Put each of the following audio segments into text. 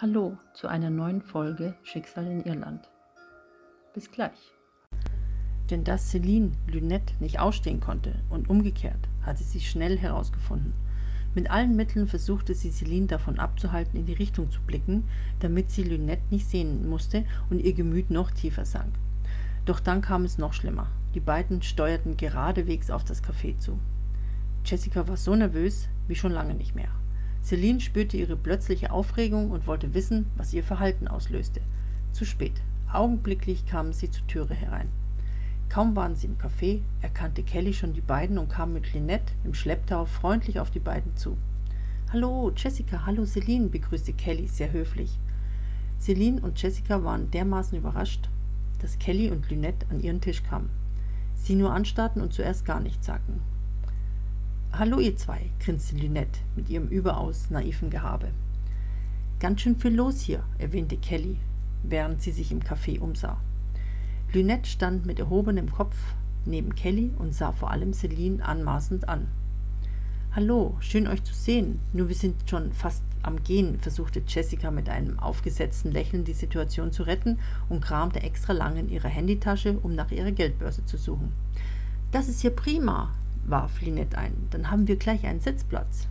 Hallo zu einer neuen Folge Schicksal in Irland. Bis gleich. Denn dass Celine Lynette nicht ausstehen konnte und umgekehrt, hatte sie schnell herausgefunden. Mit allen Mitteln versuchte sie Celine davon abzuhalten, in die Richtung zu blicken, damit sie Lynette nicht sehen musste und ihr Gemüt noch tiefer sank. Doch dann kam es noch schlimmer. Die beiden steuerten geradewegs auf das Café zu. Jessica war so nervös wie schon lange nicht mehr. Celine spürte ihre plötzliche Aufregung und wollte wissen, was ihr Verhalten auslöste. Zu spät. Augenblicklich kamen sie zur Türe herein. Kaum waren sie im Café, erkannte Kelly schon die beiden und kam mit Lynette im Schlepptau freundlich auf die beiden zu. Hallo, Jessica, hallo Celine, begrüßte Kelly sehr höflich. Celine und Jessica waren dermaßen überrascht, dass Kelly und Lynette an ihren Tisch kamen. Sie nur anstarrten und zuerst gar nichts sagten. Hallo ihr zwei, grinste Lynette mit ihrem überaus naiven Gehabe. Ganz schön viel los hier, erwähnte Kelly, während sie sich im Café umsah. Lynette stand mit erhobenem Kopf neben Kelly und sah vor allem Celine anmaßend an. Hallo, schön euch zu sehen. Nur wir sind schon fast am Gehen, versuchte Jessica mit einem aufgesetzten Lächeln die Situation zu retten und kramte extra lang in ihrer Handytasche, um nach ihrer Geldbörse zu suchen. Das ist hier prima, warf Lynette ein. Dann haben wir gleich einen Sitzplatz.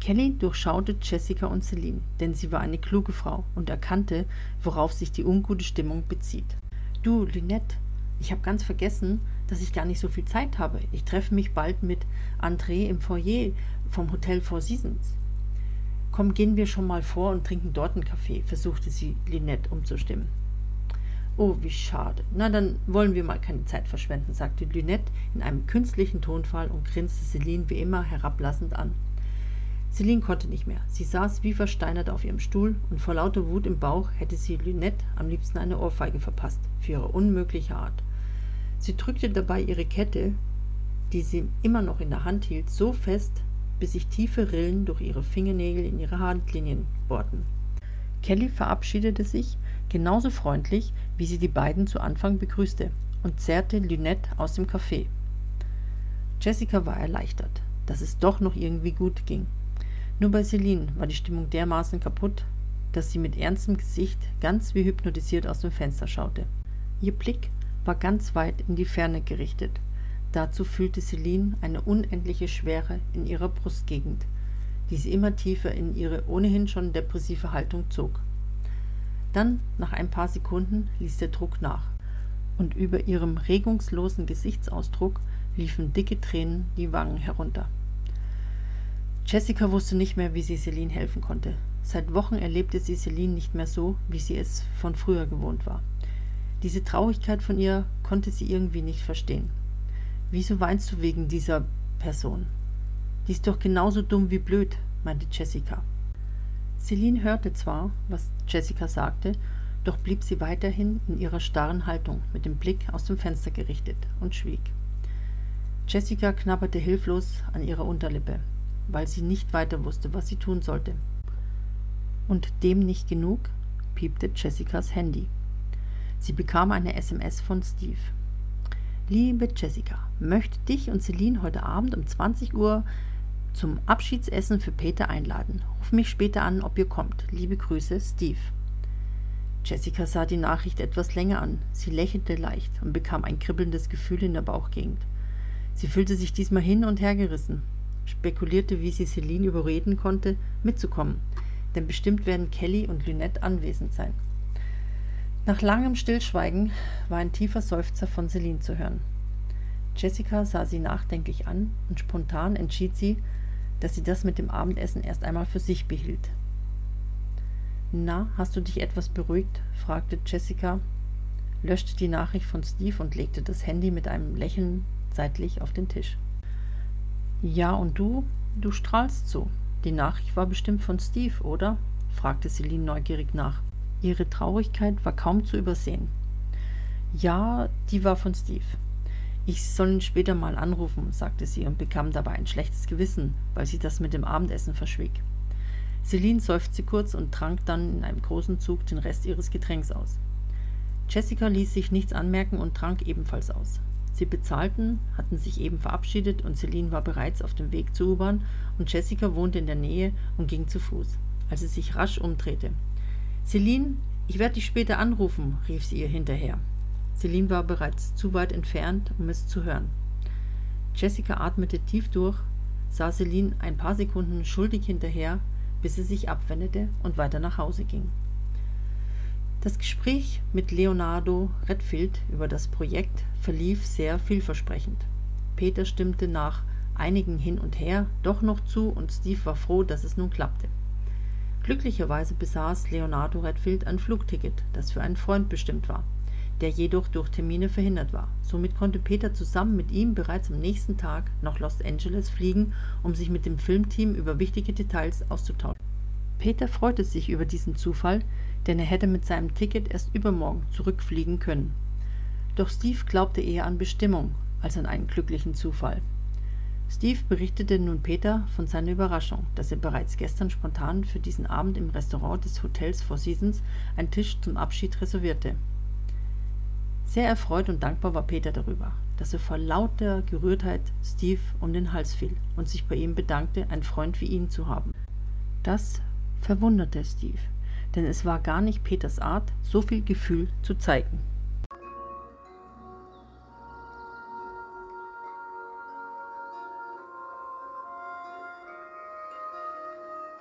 Kelly durchschaute Jessica und Celine, denn sie war eine kluge Frau und erkannte, worauf sich die ungute Stimmung bezieht. Du, Lynette, ich habe ganz vergessen, dass ich gar nicht so viel Zeit habe. Ich treffe mich bald mit André im Foyer vom Hotel Four Seasons. Komm, gehen wir schon mal vor und trinken dort einen Kaffee, versuchte sie Lynette umzustimmen. Oh, wie schade. Na, dann wollen wir mal keine Zeit verschwenden, sagte Lynette in einem künstlichen Tonfall und grinste Celine wie immer herablassend an. Celine konnte nicht mehr. Sie saß wie versteinert auf ihrem Stuhl und vor lauter Wut im Bauch hätte sie Lynette am liebsten eine Ohrfeige verpasst für ihre unmögliche Art. Sie drückte dabei ihre Kette, die sie immer noch in der Hand hielt, so fest, bis sich tiefe Rillen durch ihre Fingernägel in ihre Handlinien bohrten. Kelly verabschiedete sich genauso freundlich, wie sie die beiden zu Anfang begrüßte, und zerrte Lynette aus dem Café. Jessica war erleichtert, dass es doch noch irgendwie gut ging. Nur bei Celine war die Stimmung dermaßen kaputt, dass sie mit ernstem Gesicht ganz wie hypnotisiert aus dem Fenster schaute. Ihr Blick war ganz weit in die Ferne gerichtet. Dazu fühlte Celine eine unendliche Schwere in ihrer Brustgegend, die sie immer tiefer in ihre ohnehin schon depressive Haltung zog. Dann, nach ein paar Sekunden, ließ der Druck nach, und über ihrem regungslosen Gesichtsausdruck liefen dicke Tränen die Wangen herunter. Jessica wusste nicht mehr, wie sie Celine helfen konnte. Seit Wochen erlebte sie Celine nicht mehr so, wie sie es von früher gewohnt war. Diese Traurigkeit von ihr konnte sie irgendwie nicht verstehen. Wieso weinst du wegen dieser Person? Die ist doch genauso dumm wie blöd, meinte Jessica. Celine hörte zwar, was Jessica sagte, doch blieb sie weiterhin in ihrer starren Haltung mit dem Blick aus dem Fenster gerichtet und schwieg. Jessica knabberte hilflos an ihrer Unterlippe, weil sie nicht weiter wusste, was sie tun sollte. Und dem nicht genug, piepte Jessicas Handy. Sie bekam eine SMS von Steve. Liebe Jessica, möchte dich und Celine heute Abend um 20 Uhr zum Abschiedsessen für Peter einladen. Ruf mich später an, ob ihr kommt. Liebe Grüße, Steve. Jessica sah die Nachricht etwas länger an. Sie lächelte leicht und bekam ein kribbelndes Gefühl in der Bauchgegend. Sie fühlte sich diesmal hin und her gerissen, spekulierte, wie sie Celine überreden konnte, mitzukommen, denn bestimmt werden Kelly und Lynette anwesend sein. Nach langem Stillschweigen war ein tiefer Seufzer von Celine zu hören. Jessica sah sie nachdenklich an und spontan entschied sie, dass sie das mit dem Abendessen erst einmal für sich behielt. Na, hast du dich etwas beruhigt? fragte Jessica, löschte die Nachricht von Steve und legte das Handy mit einem Lächeln seitlich auf den Tisch. Ja, und du? Du strahlst so. Die Nachricht war bestimmt von Steve, oder? fragte Celine neugierig nach. Ihre Traurigkeit war kaum zu übersehen. Ja, die war von Steve. Ich soll ihn später mal anrufen, sagte sie und bekam dabei ein schlechtes Gewissen, weil sie das mit dem Abendessen verschwieg. Celine seufzte kurz und trank dann in einem großen Zug den Rest ihres Getränks aus. Jessica ließ sich nichts anmerken und trank ebenfalls aus. Sie bezahlten, hatten sich eben verabschiedet und Celine war bereits auf dem Weg zur U-Bahn und Jessica wohnte in der Nähe und ging zu Fuß. Als sie sich rasch umdrehte, Celine, ich werde dich später anrufen, rief sie ihr hinterher. Celine war bereits zu weit entfernt, um es zu hören. Jessica atmete tief durch, sah Celine ein paar Sekunden schuldig hinterher, bis sie sich abwendete und weiter nach Hause ging. Das Gespräch mit Leonardo Redfield über das Projekt verlief sehr vielversprechend. Peter stimmte nach einigen hin und her doch noch zu und Steve war froh, dass es nun klappte. Glücklicherweise besaß Leonardo Redfield ein Flugticket, das für einen Freund bestimmt war, der jedoch durch Termine verhindert war. Somit konnte Peter zusammen mit ihm bereits am nächsten Tag nach Los Angeles fliegen, um sich mit dem Filmteam über wichtige Details auszutauschen. Peter freute sich über diesen Zufall, denn er hätte mit seinem Ticket erst übermorgen zurückfliegen können. Doch Steve glaubte eher an Bestimmung als an einen glücklichen Zufall. Steve berichtete nun Peter von seiner Überraschung, dass er bereits gestern spontan für diesen Abend im Restaurant des Hotels Four Seasons einen Tisch zum Abschied reservierte. Sehr erfreut und dankbar war Peter darüber, dass er vor lauter Gerührtheit Steve um den Hals fiel und sich bei ihm bedankte, einen Freund wie ihn zu haben. Das verwunderte Steve, denn es war gar nicht Peters Art, so viel Gefühl zu zeigen.